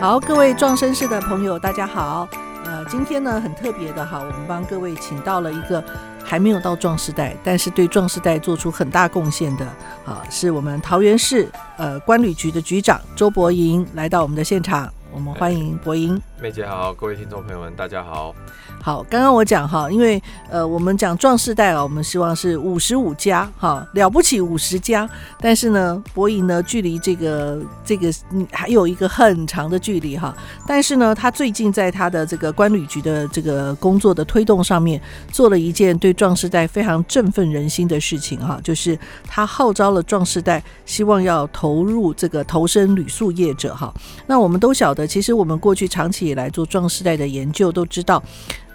好，各位壮绅士的朋友，大家好。呃，今天呢很特别的哈，我们帮各位请到了一个还没有到壮世代，但是对壮世代做出很大贡献的啊，是我们桃园市呃关旅局的局长周伯莹来到我们的现场，我们欢迎伯莹。梅姐好，各位听众朋友们，大家好。好，刚刚我讲哈，因为呃，我们讲壮世代啊，我们希望是五十五加哈，了不起五十加，但是呢，伯瀛呢，距离这个这个还有一个很长的距离哈。但是呢，他最近在他的这个关旅局的这个工作的推动上面，做了一件对壮世代非常振奋人心的事情哈，就是他号召了壮世代，希望要投入这个投身旅宿业者哈。那我们都晓得，其实我们过去长期以来做壮世代的研究都知道。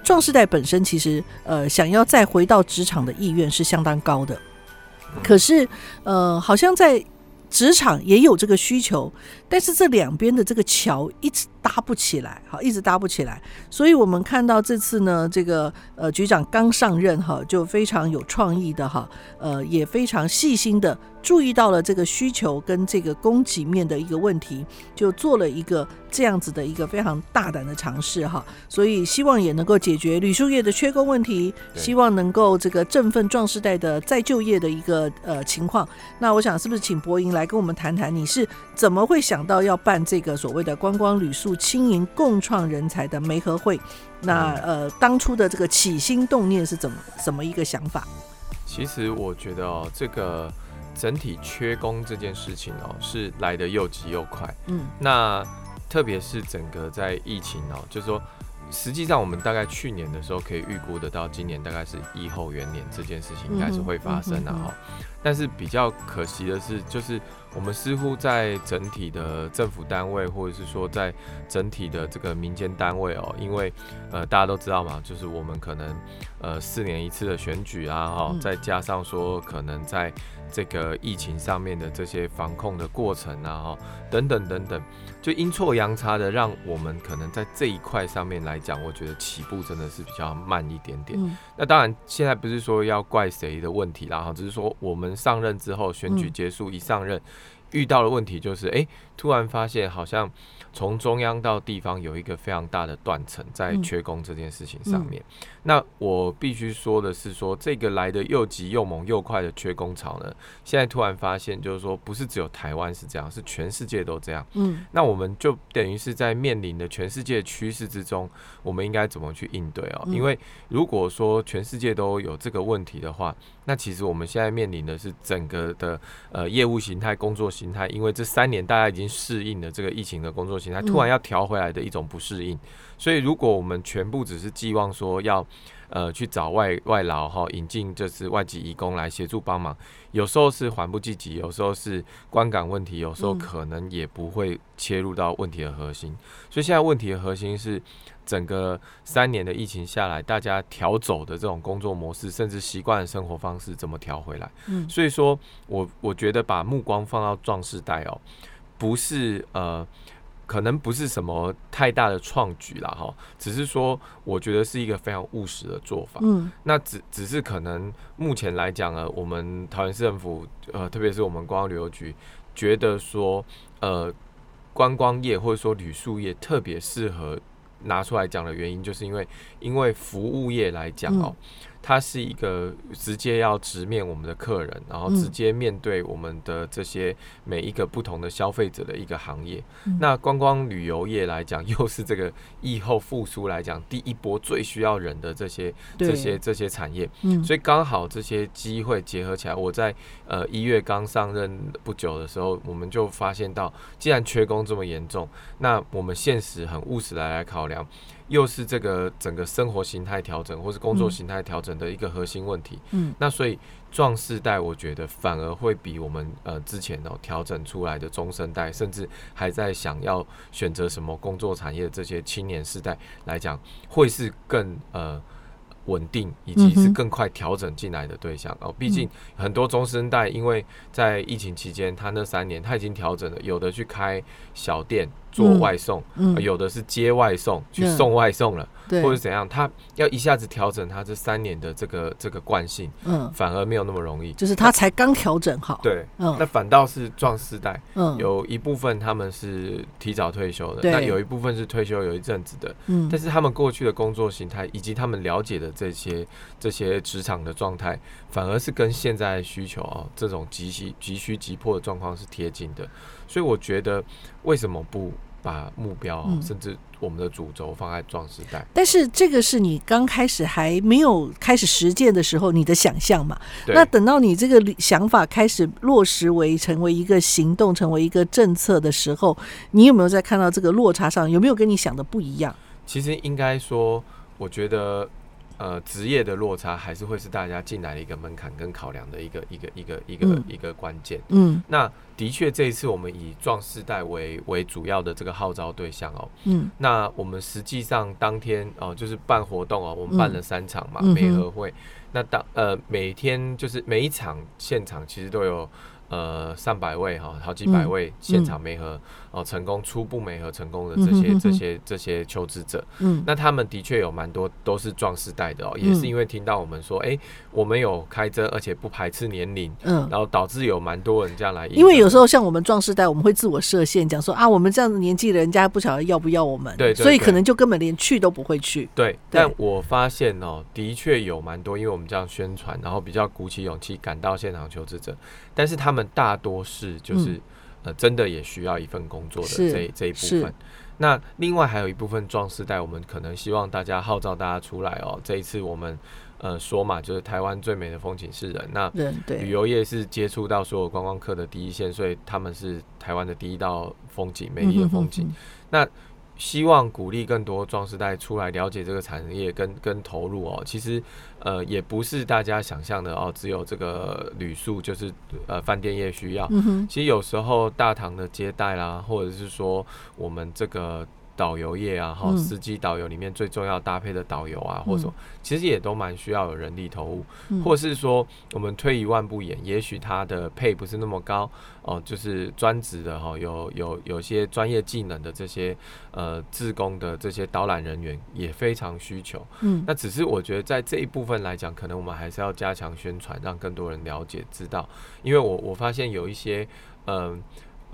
壮世代本身其实，呃，想要再回到职场的意愿是相当高的，可是，呃，好像在职场也有这个需求，但是这两边的这个桥一直搭不起来，哈，一直搭不起来。所以我们看到这次呢，这个呃局长刚上任哈，就非常有创意的哈，呃，也非常细心的。注意到了这个需求跟这个供给面的一个问题，就做了一个这样子的一个非常大胆的尝试哈，所以希望也能够解决旅宿业的缺工问题，希望能够这个振奋壮士代的再就业的一个呃情况。那我想是不是请伯瀛来跟我们谈谈，你是怎么会想到要办这个所谓的观光旅宿轻盈共创人才的媒合会？那呃当初的这个起心动念是怎么什么一个想法？其实我觉得哦，这个。整体缺工这件事情哦，是来得又急又快。嗯，那特别是整个在疫情哦，就是说，实际上我们大概去年的时候可以预估得到，今年大概是疫后元年这件事情应该是会发生的哈。但是比较可惜的是，就是我们似乎在整体的政府单位，或者是说在整体的这个民间单位哦，因为呃大家都知道嘛，就是我们可能呃四年一次的选举啊哈，再加上说可能在这个疫情上面的这些防控的过程啊，哈，等等等等，就阴错阳差的，让我们可能在这一块上面来讲，我觉得起步真的是比较慢一点点。嗯、那当然，现在不是说要怪谁的问题啦，哈，只是说我们上任之后，选举结束一上任，遇到的问题就是，哎、欸，突然发现好像。从中央到地方有一个非常大的断层，在缺工这件事情上面。嗯嗯、那我必须说的是说，说这个来的又急又猛又快的缺工潮呢，现在突然发现，就是说不是只有台湾是这样，是全世界都这样。嗯，那我们就等于是在面临的全世界趋势之中，我们应该怎么去应对哦？因为如果说全世界都有这个问题的话，那其实我们现在面临的是整个的呃业务形态、工作形态，因为这三年大家已经适应了这个疫情的工作。他突然要调回来的一种不适应，所以如果我们全部只是寄望说要呃去找外外劳哈，引进就是外籍移工来协助帮忙，有时候是缓不积极，有时候是观感问题，有时候可能也不会切入到问题的核心。所以现在问题的核心是整个三年的疫情下来，大家调走的这种工作模式，甚至习惯的生活方式怎么调回来？嗯，所以说我我觉得把目光放到壮士代哦，不是呃。可能不是什么太大的创举啦，哈，只是说我觉得是一个非常务实的做法。嗯，那只只是可能目前来讲呢，我们桃园市政府呃，特别是我们观光旅游局觉得说，呃，观光业或者说旅宿业特别适合拿出来讲的原因，就是因为因为服务业来讲哦。它是一个直接要直面我们的客人，然后直接面对我们的这些每一个不同的消费者的一个行业。嗯、那观光旅游业来讲，又是这个疫后复苏来讲第一波最需要人的这些这些这些产业。嗯、所以刚好这些机会结合起来，我在呃一月刚上任不久的时候，我们就发现到，既然缺工这么严重，那我们现实很务实来来考量。又是这个整个生活形态调整，或是工作形态调整的一个核心问题。嗯，那所以壮世代，我觉得反而会比我们呃之前哦调整出来的中生代，甚至还在想要选择什么工作产业的这些青年世代来讲，会是更呃稳定，以及是更快调整进来的对象哦。毕竟很多中生代，因为在疫情期间，他那三年他已经调整了，有的去开小店。做外送，嗯嗯、有的是接外送去送外送了，嗯、或者怎样，他要一下子调整他这三年的这个这个惯性，嗯，反而没有那么容易。就是他才刚调整好，对，嗯，那反倒是壮世代，嗯，有一部分他们是提早退休的，那有一部分是退休有一阵子的，嗯，但是他们过去的工作形态以及他们了解的这些这些职场的状态，反而是跟现在需求啊、喔、这种急需急需急迫的状况是贴近的，所以我觉得为什么不把目标、喔，甚至我们的主轴放在壮时代？但是这个是你刚开始还没有开始实践的时候，你的想象嘛？那等到你这个想法开始落实为成为一个行动，成为一个政策的时候，你有没有在看到这个落差上有没有跟你想的不一样？其实应该说，我觉得。呃，职业的落差还是会是大家进来的一个门槛跟考量的一个一个一个一个、嗯、一个关键。嗯，那的确这一次我们以壮世代为为主要的这个号召对象哦。嗯，那我们实际上当天哦，就是办活动哦，我们办了三场嘛，媒、嗯、合会。那当呃每天就是每一场现场其实都有。呃，上百位哈，好几百位现场媒合哦、成功初步媒合成功的这些、这些这些求职者，嗯，那他们的确有蛮多都是壮世代的哦，嗯、也是因为听到我们说，哎、欸，我们有开征，而且不排斥年龄，嗯，然后导致有蛮多人这样来。因为有时候像我们壮世代，我们会自我设限，讲说啊，我们这样的年纪的人家不晓得要不要我们，对，所以可能就根本连去都不会去。对，对但我发现哦，的确有蛮多，因为我们这样宣传，然后比较鼓起勇气赶到现场求职者。但是他们大多是就是、嗯、呃真的也需要一份工作的这这一部分。那另外还有一部分壮士代，我们可能希望大家号召大家出来哦。这一次我们呃说嘛，就是台湾最美的风景是人。那旅游业是接触到所有观光客的第一线，所以他们是台湾的第一道风景，美丽的风景。嗯、哼哼那希望鼓励更多壮士代出来了解这个产业跟跟投入哦。其实呃也不是大家想象的哦，只有这个旅宿就是呃饭店业需要。其实有时候大堂的接待啦，或者是说我们这个。导游业啊，哈，司机导游里面最重要搭配的导游啊，嗯、或者说其实也都蛮需要有人力投入，嗯、或是说我们退一万步演，也许他的配不是那么高哦，就是专职的哈，有有有些专业技能的这些呃自工的这些导览人员也非常需求。嗯，那只是我觉得在这一部分来讲，可能我们还是要加强宣传，让更多人了解知道，因为我我发现有一些嗯。呃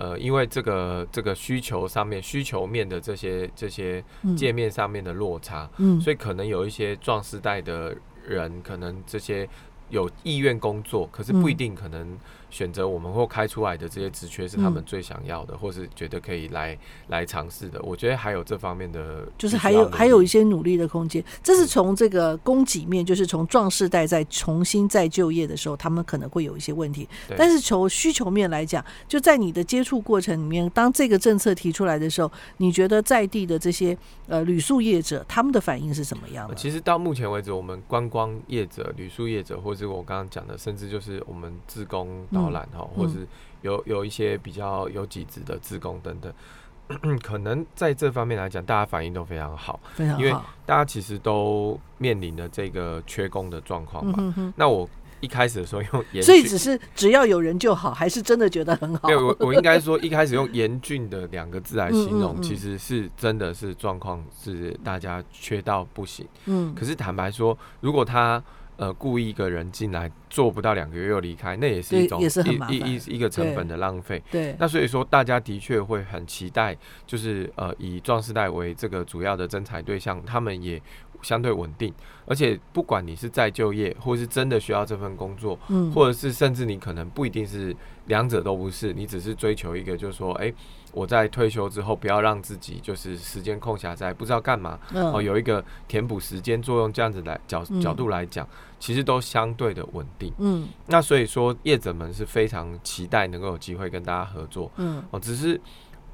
呃，因为这个这个需求上面需求面的这些这些界面上面的落差，嗯，所以可能有一些壮世代的人，可能这些有意愿工作，可是不一定可能。选择我们或开出来的这些职缺是他们最想要的，嗯、或是觉得可以来来尝试的。我觉得还有这方面的，就是还有还有一些努力的空间。这是从这个供给面，就是从壮世代在重新再就业的时候，他们可能会有一些问题。但是从需求面来讲，就在你的接触过程里面，当这个政策提出来的时候，你觉得在地的这些呃旅宿业者他们的反应是什么样的？其实到目前为止，我们观光业者、旅宿业者，或是我刚刚讲的，甚至就是我们自工。导览哈，或是有有一些比较有几职的职工等等，可能在这方面来讲，大家反应都非常好，非常好，因为大家其实都面临着这个缺工的状况嘛。那我一开始的时候用严，所以只是只要有人就好，还是真的觉得很好？没有，我 我应该说一开始用严峻的两个字来形容，其实是真的是状况是大家缺到不行。嗯，可是坦白说，如果他。呃，雇一个人进来做不到两个月又离开，那也是一种一一一一个成本的浪费。对，那所以说大家的确会很期待，就是呃以壮士代为这个主要的征才对象，他们也相对稳定，而且不管你是再就业，或是真的需要这份工作，嗯，或者是甚至你可能不一定是两者都不是，你只是追求一个，就是说，哎、欸。我在退休之后，不要让自己就是时间空暇在不知道干嘛，哦，有一个填补时间作用，这样子来角角度来讲，其实都相对的稳定。嗯，那所以说业者们是非常期待能够有机会跟大家合作。嗯，哦，只是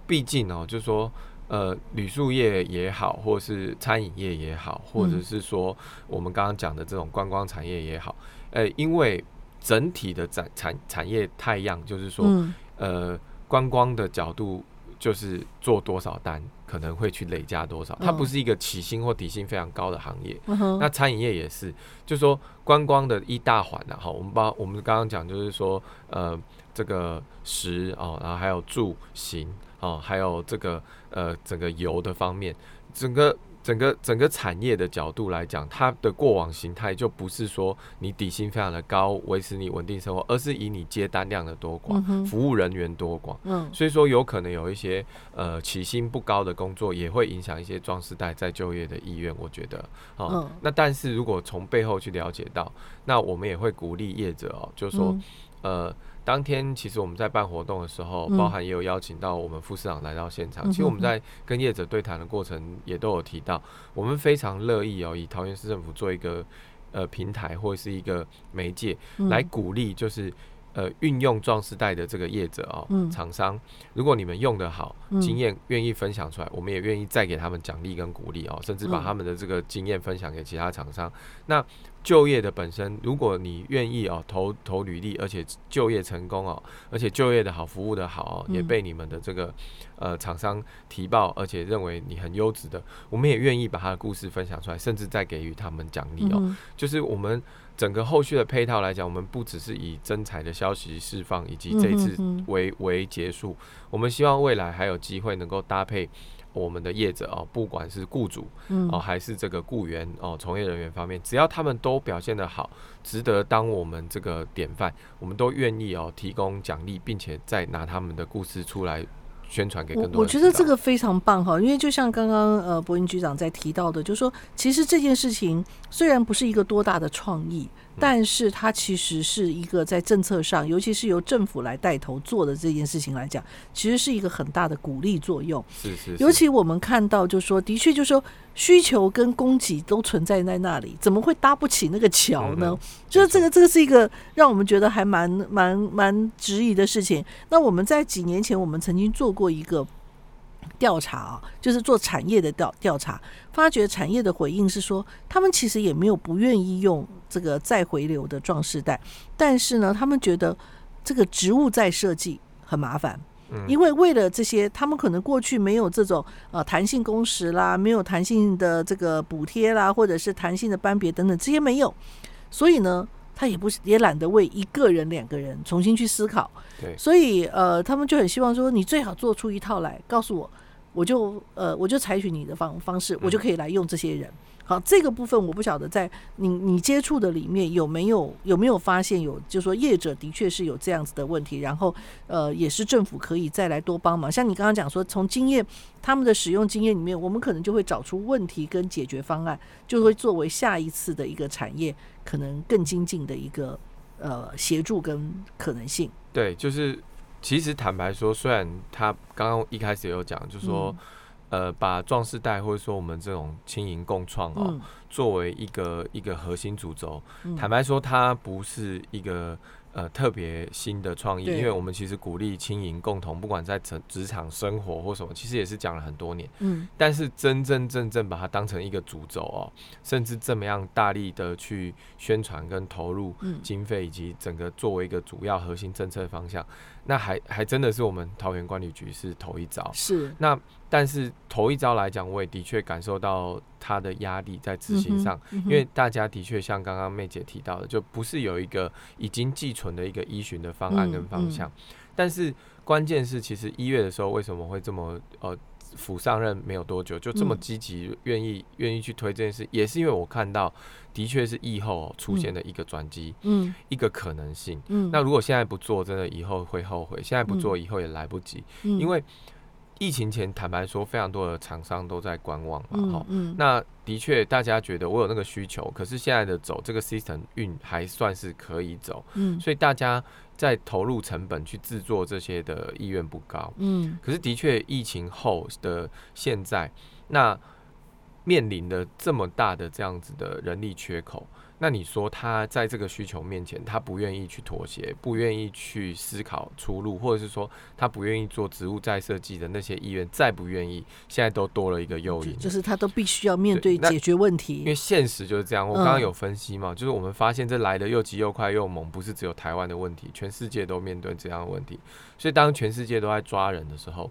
毕竟哦，就是说呃，旅宿业也好，或是餐饮业也好，或者是说我们刚刚讲的这种观光产业也好，呃，因为整体的产产产业太样，就是说呃。观光的角度就是做多少单可能会去累加多少，它不是一个起薪或底薪非常高的行业。那餐饮业也是，就是说观光的一大环啊，哈，我们把我们刚刚讲就是说，呃，这个食哦，然后还有住行，哦，还有这个呃整个游的方面，整个。整个整个产业的角度来讲，它的过往形态就不是说你底薪非常的高，维持你稳定生活，而是以你接单量的多寡，嗯、服务人员多寡。嗯，所以说有可能有一些呃起薪不高的工作，也会影响一些壮世代再就业的意愿。我觉得，哦，嗯、那但是如果从背后去了解到，那我们也会鼓励业者哦，就是说，嗯、呃。当天其实我们在办活动的时候，包含也有邀请到我们副市长来到现场。其实我们在跟业者对谈的过程，也都有提到，我们非常乐意哦，以桃园市政府做一个呃平台或者是一个媒介，来鼓励就是。呃，运用壮士代的这个业者哦，厂、嗯、商，如果你们用得好，经验愿意分享出来，嗯、我们也愿意再给他们奖励跟鼓励哦，甚至把他们的这个经验分享给其他厂商。嗯、那就业的本身，如果你愿意哦，投投履历，而且就业成功哦，而且就业的好，服务的好哦，也被你们的这个呃厂商提报，而且认为你很优质的，我们也愿意把他的故事分享出来，甚至再给予他们奖励哦，嗯、就是我们。整个后续的配套来讲，我们不只是以真彩的消息释放以及这次为为结束，我们希望未来还有机会能够搭配我们的业者哦，不管是雇主哦还是这个雇员哦，从业人员方面，只要他们都表现得好，值得当我们这个典范，我们都愿意哦提供奖励，并且再拿他们的故事出来。宣传给更多人。我觉得这个非常棒哈，因为就像刚刚呃柏云局长在提到的，就是说其实这件事情虽然不是一个多大的创意，但是它其实是一个在政策上，尤其是由政府来带头做的这件事情来讲，其实是一个很大的鼓励作用。是是。尤其我们看到，就是说的确，就是说需求跟供给都存在在那里，怎么会搭不起那个桥呢？就是这个这个是一个让我们觉得还蛮蛮蛮质疑的事情。那我们在几年前，我们曾经做过一个调查啊，就是做产业的调调查，发觉产业的回应是说，他们其实也没有不愿意用这个再回流的壮世代，但是呢，他们觉得这个植物再设计很麻烦，因为为了这些，他们可能过去没有这种呃弹性工时啦，没有弹性的这个补贴啦，或者是弹性的班别等等，这些没有，所以呢。他也不是也懒得为一个人、两个人重新去思考，对，所以呃，他们就很希望说，你最好做出一套来，告诉我，我就呃，我就采取你的方方式，我就可以来用这些人。好，这个部分我不晓得在你你接触的里面有没有有没有发现有，就是说业者的确是有这样子的问题，然后呃也是政府可以再来多帮忙。像你刚刚讲说，从经验他们的使用经验里面，我们可能就会找出问题跟解决方案，就会作为下一次的一个产业可能更精进的一个呃协助跟可能性。对，就是其实坦白说，虽然他刚刚一开始有讲，就是说。嗯呃，把壮士代或者说我们这种轻盈共创哦，嗯、作为一个一个核心主轴，嗯、坦白说，它不是一个。呃，特别新的创意，因为我们其实鼓励青银共同，不管在职职场生活或什么，其实也是讲了很多年。嗯，但是真真正正把它当成一个主轴哦，甚至这么样大力的去宣传跟投入经费，以及整个作为一个主要核心政策方向，那还还真的是我们桃园管理局是头一遭。是，那但是头一招来讲，我也的确感受到。他的压力在执行上，嗯嗯、因为大家的确像刚刚妹姐提到的，就不是有一个已经寄存的一个依循的方案跟方向。但是关键是，其实一月的时候为什么会这么呃，府上任没有多久就这么积极，愿意愿意去推这件事，也是因为我看到的确是疫后出现的一个转机，嗯，一个可能性。嗯，那如果现在不做，真的以后会后悔；现在不做，以后也来不及，嗯、因为。疫情前，坦白说，非常多的厂商都在观望嘛，哈、嗯。嗯、那的确，大家觉得我有那个需求，可是现在的走这个 system 运还算是可以走，嗯。所以大家在投入成本去制作这些的意愿不高，嗯。可是的确，疫情后的现在，那面临的这么大的这样子的人力缺口。那你说他在这个需求面前，他不愿意去妥协，不愿意去思考出路，或者是说他不愿意做植物再设计的那些意愿，再不愿意，现在都多了一个诱因，就是他都必须要面对解决问题。因为现实就是这样，我刚刚有分析嘛，嗯、就是我们发现这来的又急又快又猛，不是只有台湾的问题，全世界都面对这样的问题。所以当全世界都在抓人的时候，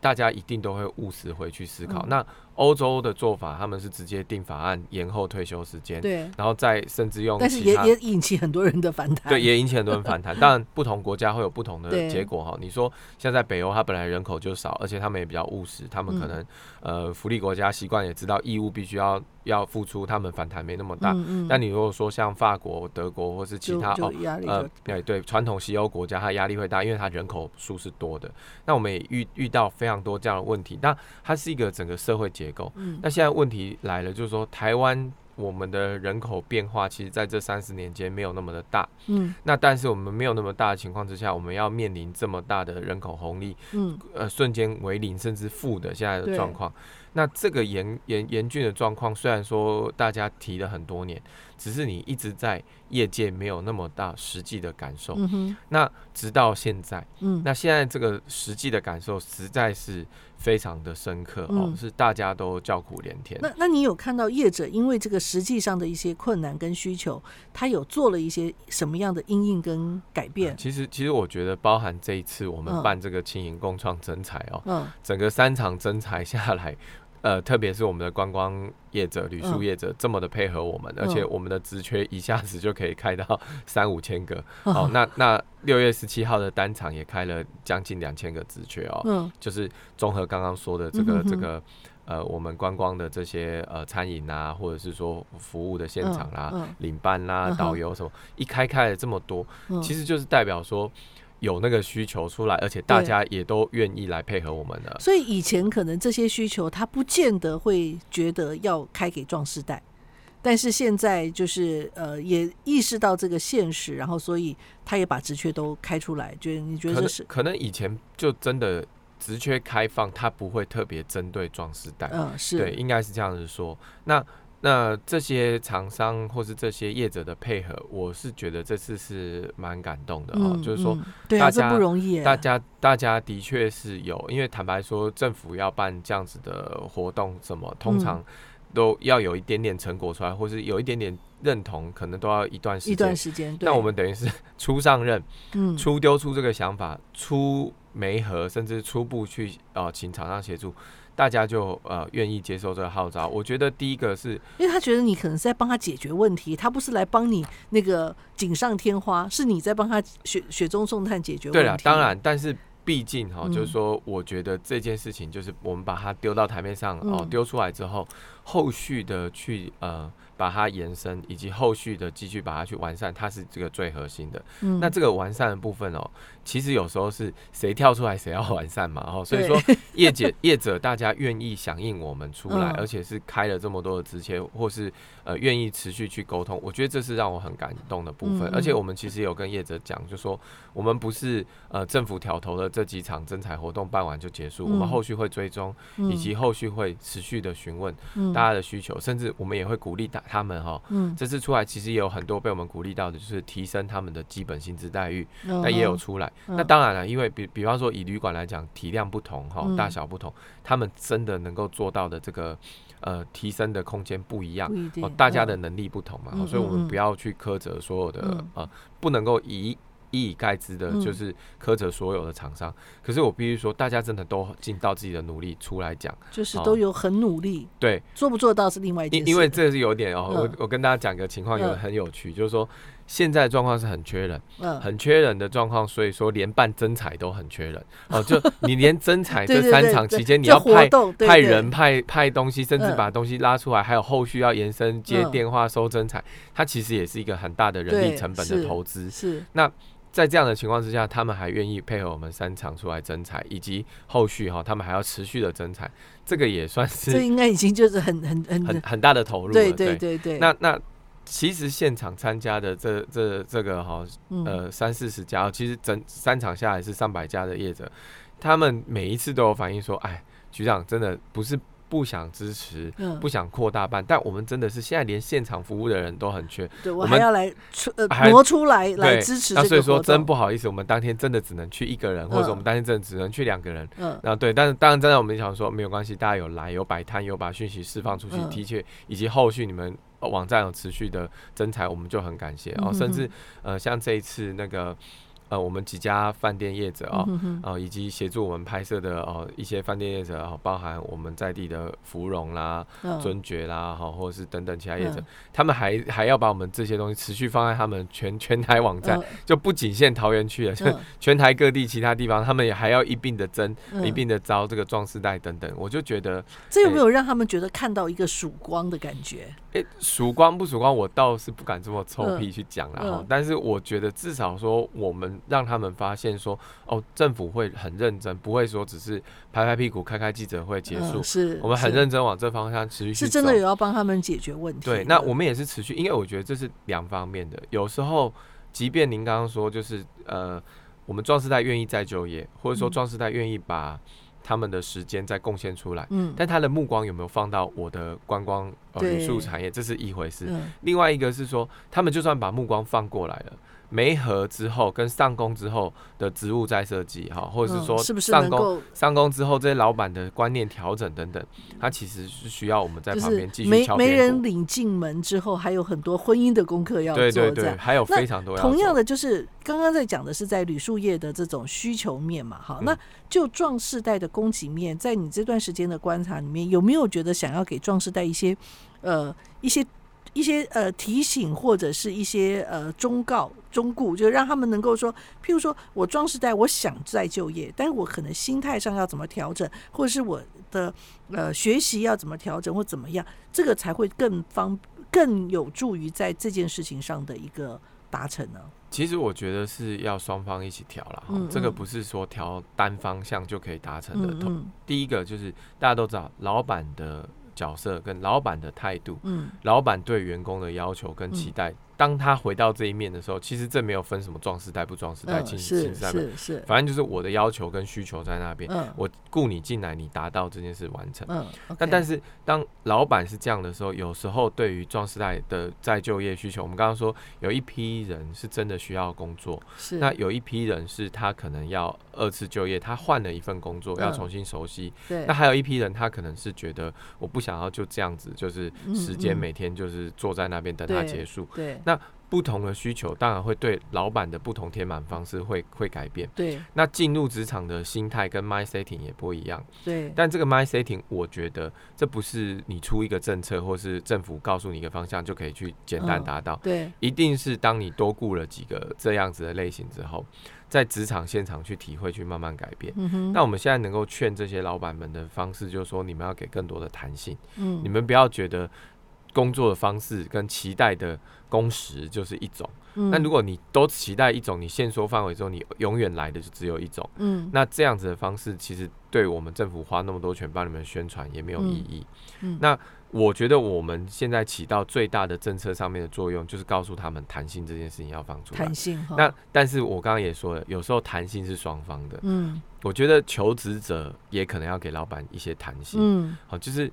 大家一定都会务实回去思考。嗯、那欧洲的做法，他们是直接定法案延后退休时间，对，然后再甚至用，但是也也引起很多人的反弹，对，也引起很多人反弹。当然，不同国家会有不同的结果哈。你说像在北欧，它本来人口就少，而且他们也比较务实，他们可能、嗯、呃福利国家习惯也知道义务必须要要付出，他们反弹没那么大。嗯嗯，但你如果说像法国、德国或是其他哦呃对对传统西欧国家，它压力会大，因为它人口数是多的。那我们也遇遇到非常多这样的问题，那它是一个整个社会结构。嗯，那现在问题来了，就是说台湾我们的人口变化，其实在这三十年间没有那么的大。嗯，那但是我们没有那么大的情况之下，我们要面临这么大的人口红利，嗯，呃，瞬间为零甚至负的现在的状况。那这个严严严峻的状况，虽然说大家提了很多年，只是你一直在业界没有那么大实际的感受。嗯哼。那直到现在，嗯，那现在这个实际的感受实在是非常的深刻，嗯，哦，是大家都叫苦连天。那那你有看到业者因为这个实际上的一些困难跟需求，他有做了一些什么样的因应跟改变？其实其实我觉得，包含这一次我们办这个轻盈共创征才哦，嗯，整个三场征才下来。呃，特别是我们的观光业者、旅宿业者这么的配合我们，嗯、而且我们的职缺一下子就可以开到 三五千个。哦，那那六月十七号的单场也开了将近两千个职缺哦。嗯，就是综合刚刚说的这个、嗯、这个呃，我们观光的这些呃餐饮啊，或者是说服务的现场啦、领班啦、导游什么，一开开了这么多，嗯、其实就是代表说。有那个需求出来，而且大家也都愿意来配合我们的。所以以前可能这些需求他不见得会觉得要开给壮士代，但是现在就是呃也意识到这个现实，然后所以他也把职缺都开出来。觉得你觉得这是可能，可能以前就真的职缺开放，他不会特别针对壮士代。嗯，是对，应该是这样子说。那。那这些厂商或是这些业者的配合，我是觉得这次是蛮感动的哦。嗯、就是说，大家、不容易，大家大家的确是有，因为坦白说，政府要办这样子的活动，什么通常都要有一点点成果出来，或是有一点点认同，可能都要一段时间。一段时间。那我们等于是 初上任，嗯，初丢出这个想法，初媒合，甚至初步去呃请厂商协助。大家就呃愿意接受这个号召，我觉得第一个是，因为他觉得你可能是在帮他解决问题，他不是来帮你那个锦上添花，是你在帮他雪雪中送炭解决问题。对了，当然，但是毕竟哈，就是说，我觉得这件事情就是我们把它丢到台面上哦，丢出来之后，后续的去呃。把它延伸，以及后续的继续把它去完善，它是这个最核心的。嗯，那这个完善的部分哦，其实有时候是谁跳出来谁要完善嘛，哦，所以说 业者业者大家愿意响应我们出来，而且是开了这么多的职缺，或是呃愿意持续去沟通，我觉得这是让我很感动的部分。而且我们其实有跟业者讲，就说我们不是呃政府挑头的这几场征才活动办完就结束，我们后续会追踪，以及后续会持续的询问大家的需求，甚至我们也会鼓励大。他们哈，嗯，这次出来其实也有很多被我们鼓励到的，就是提升他们的基本薪资待遇，那也有出来。那当然了，因为比比方说以旅馆来讲，体量不同哈，大小不同，他们真的能够做到的这个呃提升的空间不一样，哦，大家的能力不同嘛，所以我们不要去苛责所有的呃，不能够以。一以概之的，就是苛责所有的厂商。嗯、可是我必须说，大家真的都尽到自己的努力出来讲，就是都有很努力。对，做不做到是另外一件事。因为这是有点哦，嗯、我我跟大家讲个情况，有很有趣，嗯、就是说现在状况是很缺人，嗯、很缺人的状况，所以说连办征才都很缺人。哦，就你连征才这三场期间，你要派派人、派派东西，甚至把东西拉出来，还有后续要延伸接电话收征才，它其实也是一个很大的人力成本的投资。是那。在这样的情况之下，他们还愿意配合我们三场出来征彩，以及后续哈，他们还要持续的征彩，这个也算是，这应该已经就是很很很很很大的投入了。对对对对。那那其实现场参加的这这这个哈呃三四十家，其实整三场下来是上百家的业者，他们每一次都有反映说，哎，局长真的不是。不想支持，不想扩大办，但我们真的是现在连现场服务的人都很缺。对，我还要来出呃挪出来来支持。那所以说真不好意思，我们当天真的只能去一个人，或者我们当天真的只能去两个人。嗯，然后对，但是当然真的我们想说没有关系，大家有来有摆摊有把讯息释放出去，的确以及后续你们网站有持续的增财，我们就很感谢。然后甚至呃像这一次那个。呃，我们几家饭店业者啊，哦，嗯、呃，以及协助我们拍摄的哦一些饭店业者啊，哦，包含我们在地的芙蓉啦、尊爵啦，哈，或者是等等其他业者，嗯、他们还还要把我们这些东西持续放在他们全 全台网站，嗯、就不仅限桃园区了，就 全台各地其他地方，他们也还要一并的争，嗯、一并的招这个壮士带等等。我就觉得，这有没有让他们觉得看到一个曙光的感觉？哎、欸，曙光不曙光，我倒是不敢这么臭屁去讲了哈。但是我觉得至少说我们。让他们发现说，哦，政府会很认真，不会说只是拍拍屁股、开开记者会结束。嗯、是，我们很认真往这方向持续去。是真的有要帮他们解决问题。对，那我们也是持续，因为我觉得这是两方面的。有时候，即便您刚刚说，就是呃，我们壮世代愿意再就业，或者说壮世代愿意把他们的时间再贡献出来，嗯，但他的目光有没有放到我的观光呃旅宿产业，这是一回事。嗯、另外一个是说，他们就算把目光放过来了。媒合之后跟上工之后的职务再设计哈，或者是说上工上工之后这些老板的观念调整等等，他其实是需要我们在旁边继续敲。没没人领进门之后，还有很多婚姻的功课要做。对对对，还有非常多。同样的，就是刚刚在讲的是在铝塑业的这种需求面嘛，哈，那就壮世代的供给面，在你这段时间的观察里面，有没有觉得想要给壮世代一些呃一些？一些呃提醒或者是一些呃忠告忠顾，就让他们能够说，譬如说我装时代，我想再就业，但是我可能心态上要怎么调整，或者是我的呃学习要怎么调整或怎么样，这个才会更方更有助于在这件事情上的一个达成呢？其实我觉得是要双方一起调了，嗯嗯，这个不是说调单方向就可以达成的。第一个就是大家都知道老板的。角色跟老板的态度，嗯，老板对员工的要求跟期待。嗯当他回到这一面的时候，其实这没有分什么壮士代不壮士代，青青世代，反正就是我的要求跟需求在那边，嗯、我雇你进来，你达到这件事完成。嗯，但但是当老板是这样的时候，有时候对于壮士代的再就业需求，我们刚刚说有一批人是真的需要工作，是那有一批人是他可能要二次就业，他换了一份工作要重新熟悉。对，那还有一批人，他可能是觉得我不想要就这样子，就是时间每天就是坐在那边等他结束。对。那不同的需求当然会对老板的不同填满方式会会改变。对，那进入职场的心态跟 mind setting 也不一样。对，但这个 mind setting 我觉得这不是你出一个政策或是政府告诉你一个方向就可以去简单达到。对，一定是当你多雇了几个这样子的类型之后，在职场现场去体会，去慢慢改变。嗯哼。那我们现在能够劝这些老板们的方式，就是说你们要给更多的弹性。嗯，你们不要觉得。工作的方式跟期待的工时就是一种，那、嗯、如果你都期待一种，你限缩范围之后，你永远来的就只有一种，嗯，那这样子的方式其实对我们政府花那么多钱帮你们宣传也没有意义。嗯嗯、那我觉得我们现在起到最大的政策上面的作用，就是告诉他们弹性这件事情要放出来。弹性。那但是我刚刚也说了，有时候弹性是双方的。嗯，我觉得求职者也可能要给老板一些弹性。嗯，好，就是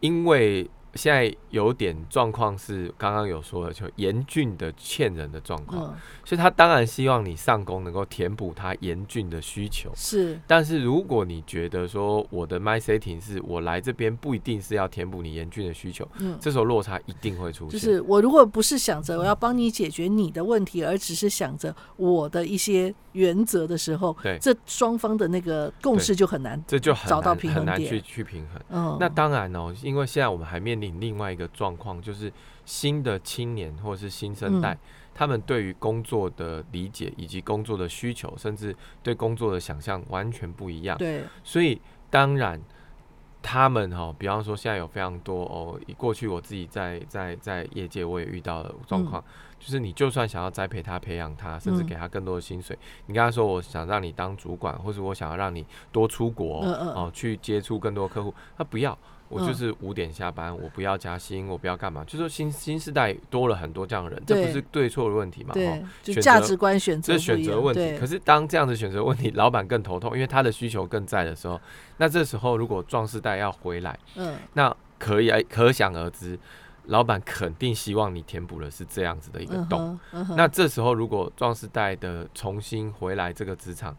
因为。现在有点状况是，刚刚有说的，就严峻的欠人的状况，嗯、所以他当然希望你上工能够填补他严峻的需求。是，但是如果你觉得说我的 my setting 是我来这边不一定是要填补你严峻的需求，嗯，这时候落差一定会出现。就是我如果不是想着我要帮你解决你的问题，而只是想着我的一些原则的时候，对，这双方的那个共识就很难，这就找到平衡点，很难去去平衡。嗯，那当然哦，因为现在我们还面临。另外一个状况就是，新的青年或者是新生代，嗯、他们对于工作的理解以及工作的需求，甚至对工作的想象完全不一样。对，所以当然他们哈，比方说现在有非常多哦，过去我自己在在在业界我也遇到的状况，嗯、就是你就算想要栽培他、培养他，甚至给他更多的薪水，嗯、你跟他说我想让你当主管，或是我想要让你多出国、哦，去接触更多客户，他不要。我就是五点下班，我不要加薪，我不要干嘛，就说新新时代多了很多这样的人，这不是对错的问题嘛？哈，就价值观选择，这选择问题。可是当这样子选择问题，老板更头痛，因为他的需求更在的时候，那这时候如果壮士代要回来，嗯，那可以可想而知，老板肯定希望你填补的是这样子的一个洞。那这时候如果壮士代的重新回来这个职场，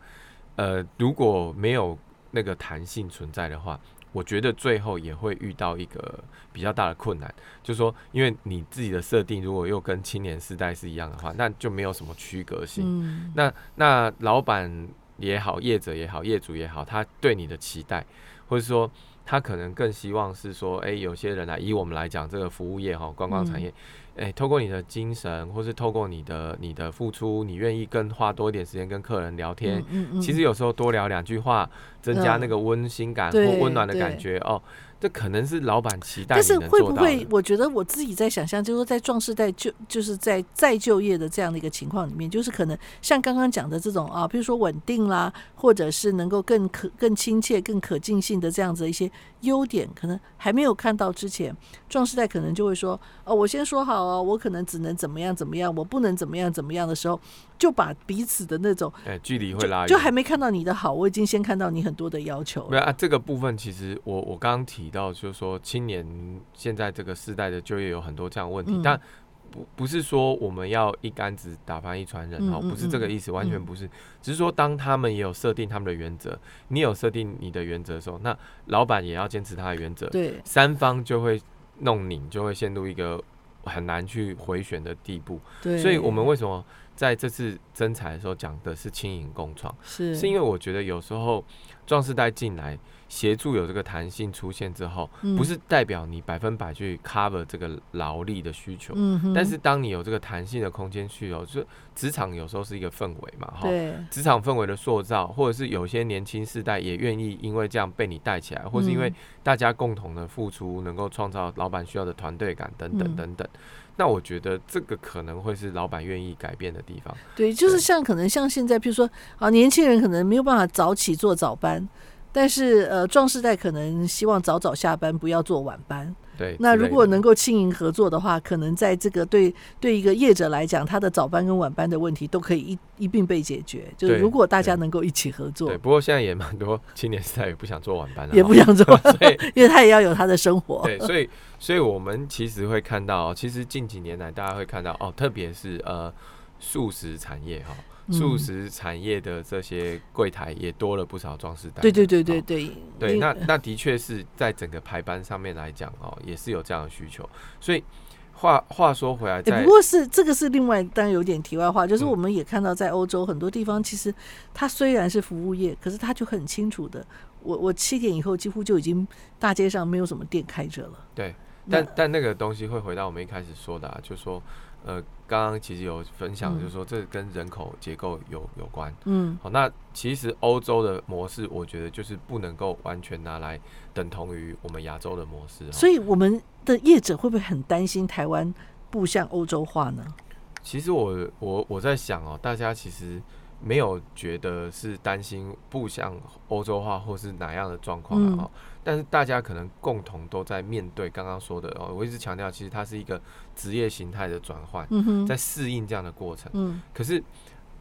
呃，如果没有那个弹性存在的话。我觉得最后也会遇到一个比较大的困难，就是说，因为你自己的设定如果又跟青年世代是一样的话，那就没有什么区隔性。嗯、那那老板也好，业者也好，业主也好，他对你的期待，或者说他可能更希望是说，哎、欸，有些人来，以我们来讲，这个服务业哈，观光产业。嗯诶，透过你的精神，或是透过你的你的付出，你愿意跟花多一点时间跟客人聊天，嗯嗯嗯、其实有时候多聊两句话，增加那个温馨感或温暖的感觉哦。这可能是老板期待，但是会不会？我觉得我自己在想象，就是说在壮士代就就是在再就业的这样的一个情况里面，就是可能像刚刚讲的这种啊，比如说稳定啦，或者是能够更可更亲切、更可近性的这样子一些优点，可能还没有看到之前，壮士代可能就会说哦，我先说好哦，我可能只能怎么样怎么样，我不能怎么样怎么样的时候。就把彼此的那种哎距离会拉远，就还没看到你的好，我已经先看到你很多的要求。没有啊，这个部分其实我我刚刚提到，就是说青年现在这个世代的就业有很多这样的问题，嗯、但不不是说我们要一竿子打翻一船人哈，嗯、不是这个意思，嗯、完全不是，只是说当他们也有设定他们的原则，你有设定你的原则的时候，那老板也要坚持他的原则，对，三方就会弄拧，就会陷入一个很难去回旋的地步。对，所以我们为什么？在这次征才的时候讲的是轻盈共创，是。是因为我觉得有时候壮士代进来协助有这个弹性出现之后，嗯、不是代表你百分百去 cover 这个劳力的需求，嗯、哼。但是当你有这个弹性的空间去哦，就职场有时候是一个氛围嘛，哈对，职场氛围的塑造，或者是有些年轻世代也愿意因为这样被你带起来，或是因为大家共同的付出能够创造老板需要的团队感等等等等。嗯那我觉得这个可能会是老板愿意改变的地方。对，就是像可能像现在，譬如说啊，年轻人可能没有办法早起做早班，但是呃，壮士代可能希望早早下班，不要做晚班。对，那如果能够轻盈合作的话，可能在这个对对一个业者来讲，他的早班跟晚班的问题都可以一一并被解决。就是如果大家能够一起合作。对，对，不过现在也蛮多 青年时代也不想做晚班了，也不想做，所以因为他也要有他的生活。对，所以所以我们其实会看到，其实近几年来大家会看到哦，特别是呃素食产业哈。素食产业的这些柜台也多了不少装饰单。对对对对对对，那那的确是在整个排班上面来讲哦，也是有这样的需求。所以话话说回来，欸，不过是这个是另外当然有点题外话，就是我们也看到在欧洲很多地方，其实它虽然是服务业，可是它就很清楚的，我我七点以后几乎就已经大街上没有什么店开着了。对，但但那个东西会回到我们一开始说的，啊，就说。呃，刚刚其实有分享，就是说这跟人口结构有有关。嗯，好，那其实欧洲的模式，我觉得就是不能够完全拿来等同于我们亚洲的模式。所以我们的业者会不会很担心台湾步向欧洲化呢？其实我我我在想哦，大家其实。没有觉得是担心步向欧洲化或是哪样的状况啊，但是大家可能共同都在面对刚刚说的哦，我一直强调，其实它是一个职业形态的转换，在适应这样的过程。可是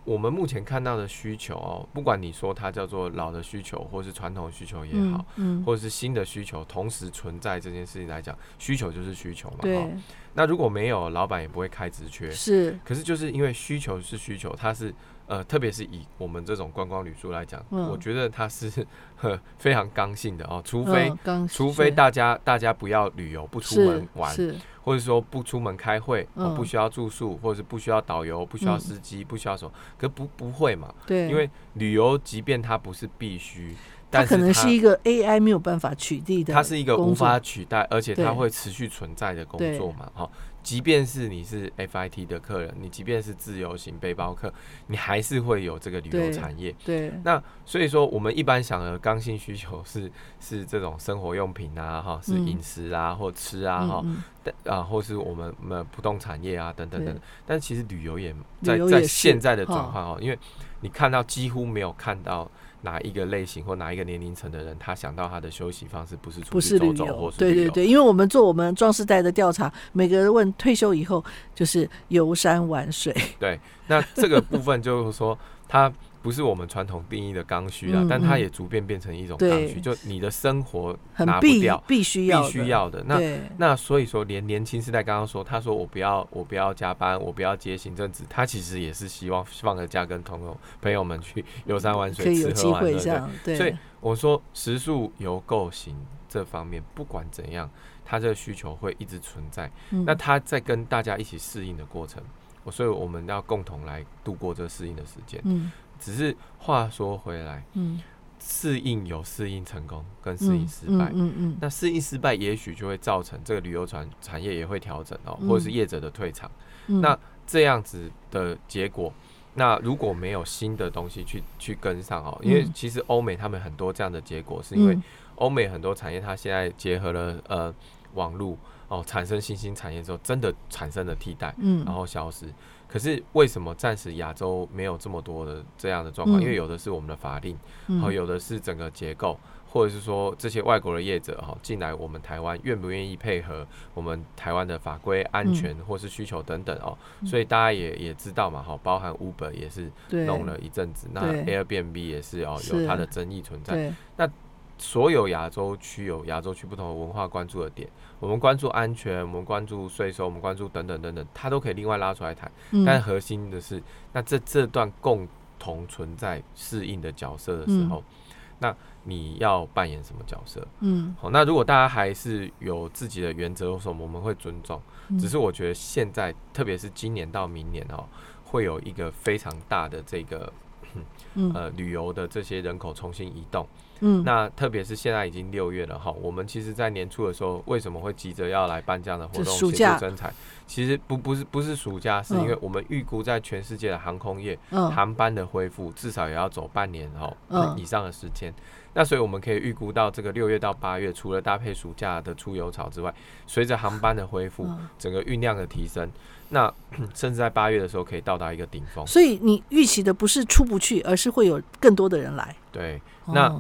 我们目前看到的需求哦，不管你说它叫做老的需求，或是传统需求也好，或者是新的需求同时存在这件事情来讲，需求就是需求嘛。对。那如果没有，老板也不会开职缺。是。可是就是因为需求是需求，它是。呃，特别是以我们这种观光旅宿来讲，嗯、我觉得它是呵 非常刚性的哦，除非、嗯、除非大家大家不要旅游，不出门玩，或者说不出门开会，嗯。哦、不需要住宿，或者是不需要导游，不需要司机，嗯、不需要什么，可不不会嘛？对，因为旅游即便它不是必须。它可能是一个 AI 没有办法取缔的，它是一个无法取代，而且它会持续存在的工作嘛？哈，即便是你是 FIT 的客人，你即便是自由行背包客，你还是会有这个旅游产业。对，那所以说，我们一般想的刚性需求是 是这种生活用品啊，哈，是饮食啊，或吃啊，哈，啊，或是我们们不动产业啊，等等等。但其实旅游也在在现在的转换哦，因为你看到几乎没有看到。哪一个类型或哪一个年龄层的人，他想到他的休息方式不是出去走走，或是对对对，因为我们做我们壮士代的调查，每个人问退休以后就是游山玩水。对，那这个部分就是说他。不是我们传统定义的刚需啊，但它也逐渐变成一种刚需。就你的生活拿不掉，必须要必须要的。那那所以说，连年轻世代刚刚说，他说我不要我不要加班，我不要接行政职，他其实也是希望放个假跟朋友朋友们去游山玩水，吃喝玩乐。对，所以我说食宿游购行这方面，不管怎样，他这个需求会一直存在。嗯、那他在跟大家一起适应的过程，所以我们要共同来度过这适应的时间。嗯，只是话说回来，嗯，适应有适应成功跟适应失败。嗯嗯，那适应失败也许就会造成这个旅游船产业也会调整哦，或者是业者的退场。嗯、那这样子的结果。那如果没有新的东西去去跟上哦，因为其实欧美他们很多这样的结果，是因为欧美很多产业它现在结合了呃网络哦，产生新兴产业之后，真的产生了替代，嗯，然后消失。可是为什么暂时亚洲没有这么多的这样的状况？因为有的是我们的法令，然后有的是整个结构。或者是说这些外国的业者哈进来我们台湾愿不愿意配合我们台湾的法规安全或是需求等等哦，所以大家也也知道嘛哈，包含 Uber 也是弄了一阵子，那 Airbnb 也是哦有它的争议存在。那所有亚洲区有亚洲区不同的文化关注的点，我们关注安全，我们关注税收，我们关注等等等等，它都可以另外拉出来谈。但核心的是，那这这段共同存在适应的角色的时候，那。你要扮演什么角色？嗯，好，那如果大家还是有自己的原则，或什么，我们会尊重。只是我觉得现在，特别是今年到明年哦，会有一个非常大的这个，呃，旅游的这些人口重新移动。嗯，那特别是现在已经六月了哈，我们其实，在年初的时候，为什么会急着要来办这样的活动，协助征才？其实不不是不是暑假，是因为我们预估在全世界的航空业，航班的恢复至少也要走半年哈以上的时间。那所以我们可以预估到，这个六月到八月，除了搭配暑假的出游潮之外，随着航班的恢复，整个运量的提升，那 甚至在八月的时候可以到达一个顶峰。所以你预期的不是出不去，而是会有更多的人来。对，那。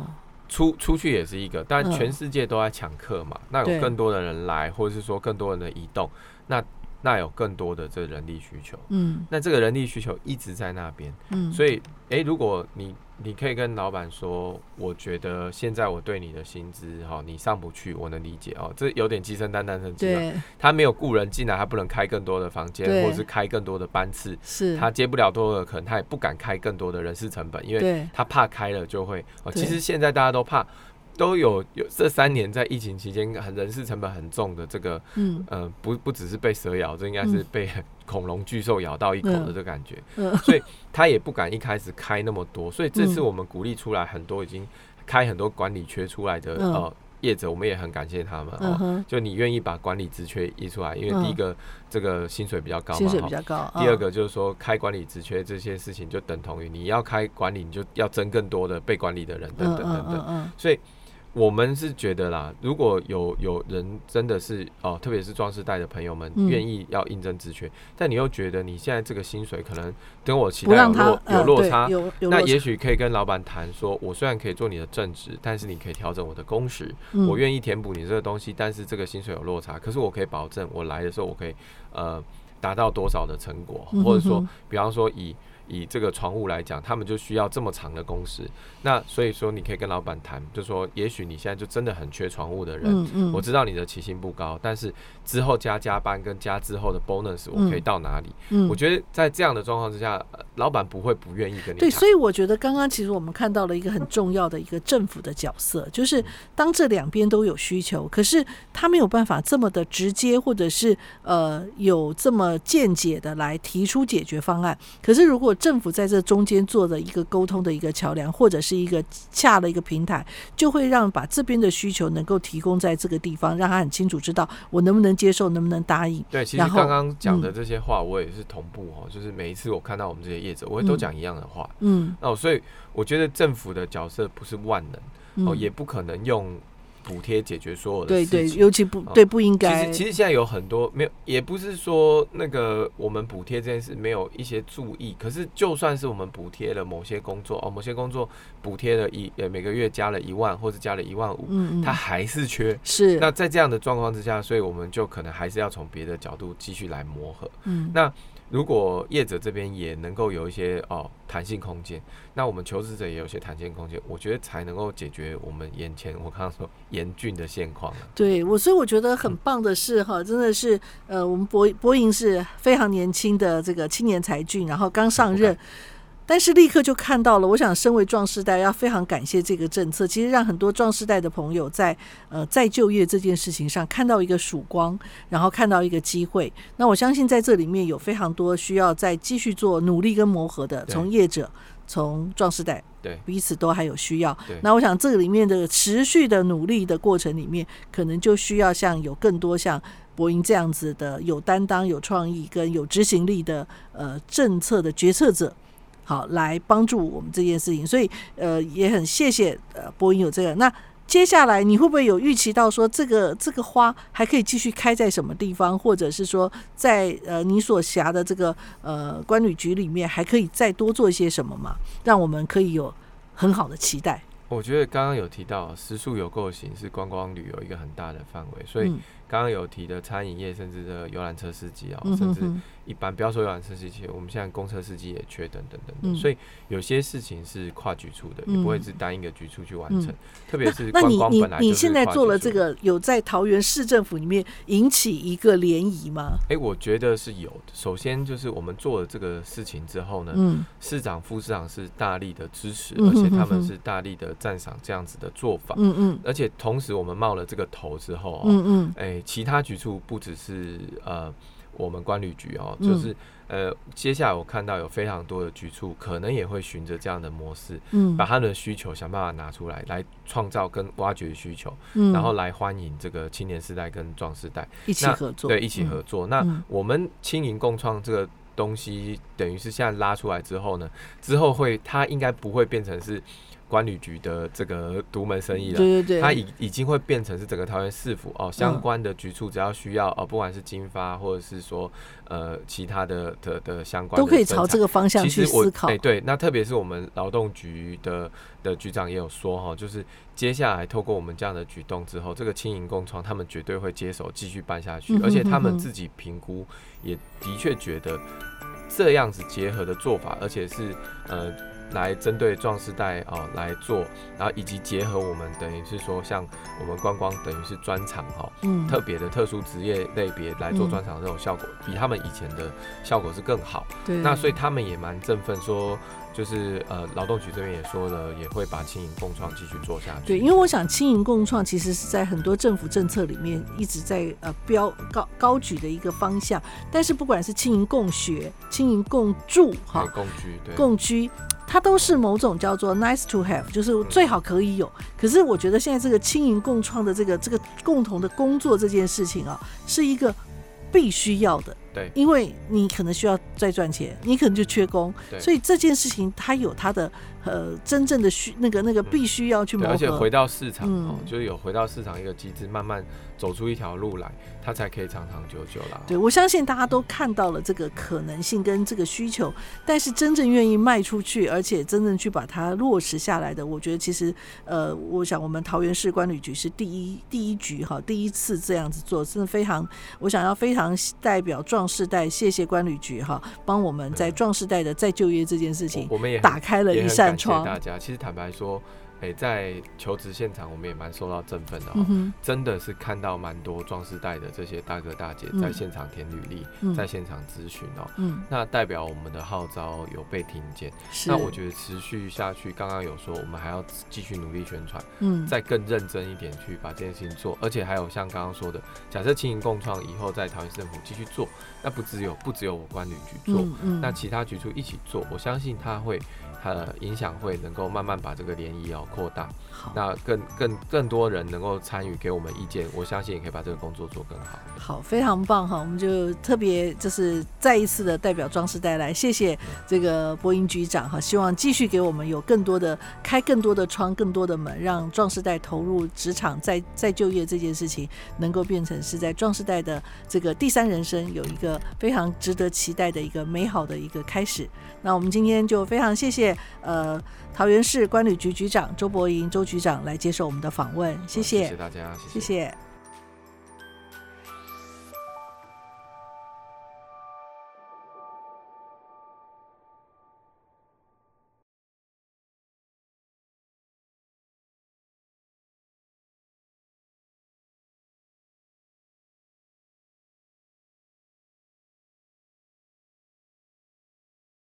出出去也是一个，但全世界都在抢客嘛，那有更多的人来，或者是说更多人的移动，那那有更多的这个人力需求，嗯，那这个人力需求一直在那边，嗯，所以，哎，如果你。你可以跟老板说，我觉得现在我对你的薪资哈，你上不去，我能理解哦。这有点鸡生蛋，蛋生鸡了。他没有雇人进来，他不能开更多的房间，或者是开更多的班次。是，他接不了多的，可能他也不敢开更多的人事成本，因为他怕开了就会。哦，其实现在大家都怕。都有有这三年在疫情期间，很人事成本很重的这个，嗯呃不不只是被蛇咬，这应该是被恐龙巨兽咬到一口的这个感觉，嗯、所以他也不敢一开始开那么多，所以这次我们鼓励出来很多已经开很多管理缺出来的呃业者，我们也很感谢他们哦，就你愿意把管理职缺移出来，因为第一个这个薪水比较高嘛，薪水比较高，第二个就是说开管理职缺这些事情就等同于你要开管理，你就要争更多的被管理的人等等等等，所以。我们是觉得啦，如果有有人真的是哦，特别是壮士代的朋友们愿意要应征职缺，嗯、但你又觉得你现在这个薪水可能跟我期待有落有落差，那也许可以跟老板谈说，我虽然可以做你的正职，但是你可以调整我的工时，嗯、我愿意填补你这个东西，但是这个薪水有落差，可是我可以保证我来的时候我可以呃达到多少的成果，或者说，比方说以。以这个船务来讲，他们就需要这么长的工时。那所以说，你可以跟老板谈，就说也许你现在就真的很缺船务的人。嗯嗯、我知道你的起薪不高，但是之后加加班跟加之后的 bonus，我可以到哪里？嗯嗯、我觉得在这样的状况之下，老板不会不愿意跟你。对，所以我觉得刚刚其实我们看到了一个很重要的一个政府的角色，就是当这两边都有需求，可是他没有办法这么的直接，或者是呃有这么见解的来提出解决方案。可是如果政府在这中间做的一个沟通的一个桥梁，或者是一个恰的一个平台，就会让把这边的需求能够提供在这个地方，让他很清楚知道我能不能接受，能不能答应。对，其实刚刚讲的这些话，我也是同步哈，就是每一次我看到我们这些业者，我也都讲一样的话。嗯，哦，所以我觉得政府的角色不是万能，哦，也不可能用。补贴解决所有的事情，对对，尤其不对不应该。其实其实现在有很多没有，也不是说那个我们补贴这件事没有一些注意。可是就算是我们补贴了某些工作哦，某些工作补贴了一呃每个月加了一万或者加了一万五，嗯，它还是缺。是。那在这样的状况之下，所以我们就可能还是要从别的角度继续来磨合。嗯。那。如果业者这边也能够有一些哦弹性空间，那我们求职者也有些弹性空间，我觉得才能够解决我们眼前我刚刚说严峻的现况。对我，所以我觉得很棒的是哈，嗯、真的是呃，我们博博盈是非常年轻的这个青年才俊，然后刚上任。但是立刻就看到了，我想身为壮士代要非常感谢这个政策，其实让很多壮士代的朋友在呃再就业这件事情上看到一个曙光，然后看到一个机会。那我相信在这里面有非常多需要再继续做努力跟磨合的，从业者，从壮士代，对彼此都还有需要。那我想这个里面的持续的努力的过程里面，可能就需要像有更多像柏吟这样子的有担当、有创意跟有执行力的呃政策的决策者。好，来帮助我们这件事情，所以呃也很谢谢呃波音有这个。那接下来你会不会有预期到说这个这个花还可以继续开在什么地方，或者是说在呃你所辖的这个呃观旅局里面还可以再多做一些什么吗？让我们可以有很好的期待。我觉得刚刚有提到食宿有购型是观光旅游一个很大的范围，所以刚刚有提的餐饮业，甚至的游览车司机啊，甚至。一般不要说游览车司机，我们现在公车司机也缺等等等等，所以有些事情是跨局处的，也不会是单一个局处去完成。特别是观光本来你你现在做了这个，有在桃园市政府里面引起一个涟漪吗？哎，我觉得是有的。首先就是我们做了这个事情之后呢，市长、副市长是大力的支持，而且他们是大力的赞赏这样子的做法。嗯嗯。而且同时我们冒了这个头之后，嗯嗯，哎，其他局处不只是呃。我们观旅局哦，就是呃，接下来我看到有非常多的局处，可能也会循着这样的模式，嗯，把他们的需求想办法拿出来，来创造跟挖掘需求，嗯，然后来欢迎这个青年世代跟壮世代一起合作，对，一起合作。那我们青银共创这个东西，等于是现在拉出来之后呢，之后会它应该不会变成是。观旅局的这个独门生意了，对对对，它已已经会变成是整个桃园市府哦，相关的局处只要需要哦，不管是经发或者是说呃其他的的的相关的，都可以朝这个方向去思考。哎，对，那特别是我们劳动局的的局长也有说哈，就是接下来透过我们这样的举动之后，这个轻盈共创他们绝对会接手继续办下去，而且他们自己评估也的确觉得这样子结合的做法，而且是呃。来针对壮士代哦来做，然后以及结合我们等于是说像我们观光等于是专场哈，嗯，特别的特殊职业类别来做专场这种效果，比他们以前的效果是更好。对，那所以他们也蛮振奋，说就是呃劳动局这边也说了，也会把轻盈共创继续做下去。对，因为我想轻盈共创其实是在很多政府政策里面一直在呃标高高举的一个方向，但是不管是轻盈共学、轻盈共住哈，共居对共居。它都是某种叫做 nice to have，就是最好可以有。可是我觉得现在这个轻盈共创的这个这个共同的工作这件事情啊，是一个必须要的。对，因为你可能需要再赚钱，你可能就缺工，所以这件事情它有它的呃真正的需那个那个必须要去磨合，而且回到市场哦，就是有回到市场一个机制，慢慢走出一条路来。它才可以长长久久啦。对，我相信大家都看到了这个可能性跟这个需求，但是真正愿意卖出去，而且真正去把它落实下来的，我觉得其实，呃，我想我们桃园市管理局是第一第一局哈，第一次这样子做，真的非常，我想要非常代表壮世代，谢谢管理局哈，帮我们在壮世代的再就业这件事情，我们也打开了一扇窗。大家其实坦白说。诶、欸，在求职现场，我们也蛮受到振奋的、喔嗯、真的是看到蛮多壮士代的这些大哥大姐在现场填履历，嗯、在现场咨询哦。嗯、那代表我们的号召有被听见。是那我觉得持续下去，刚刚有说我们还要继续努力宣传，嗯，再更认真一点去把这件事情做，而且还有像刚刚说的，假设经营共创以后在桃园市政府继续做，那不只有不只有我关旅局做，嗯嗯、那其他局处一起做，我相信他会。它的影响会能够慢慢把这个涟漪要扩大，好那更更更多人能够参与，给我们意见，我相信也可以把这个工作做更好。好，非常棒哈！我们就特别就是再一次的代表壮士代来，谢谢这个播音局长哈，希望继续给我们有更多的开更多的窗，更多的门，让壮士代投入职场再再就业这件事情，能够变成是在壮士代的这个第三人生有一个非常值得期待的一个美好的一个开始。那我们今天就非常谢谢。呃，桃园市观旅局局长周伯莹周局长来接受我们的访问，谢谢，谢谢大家，谢谢。谢谢。